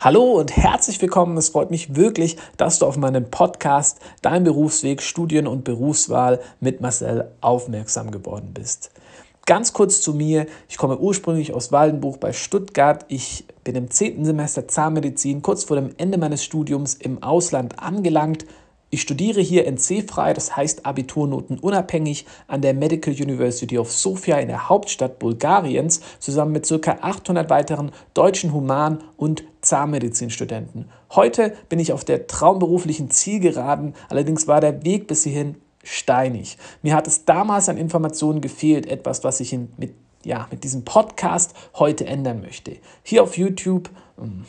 Hallo und herzlich willkommen. Es freut mich wirklich, dass du auf meinen Podcast Dein Berufsweg, Studien und Berufswahl mit Marcel aufmerksam geworden bist. Ganz kurz zu mir. Ich komme ursprünglich aus Waldenbuch bei Stuttgart. Ich bin im zehnten Semester Zahnmedizin kurz vor dem Ende meines Studiums im Ausland angelangt ich studiere hier NC-frei, das heißt Abiturnoten unabhängig, an der Medical University of Sofia in der Hauptstadt Bulgariens zusammen mit ca. 800 weiteren deutschen Human- und Zahnmedizinstudenten. Heute bin ich auf der traumberuflichen Zielgeraden, allerdings war der Weg bis hierhin steinig. Mir hat es damals an Informationen gefehlt, etwas, was ich in, mit, ja, mit diesem Podcast heute ändern möchte. Hier auf YouTube ähm,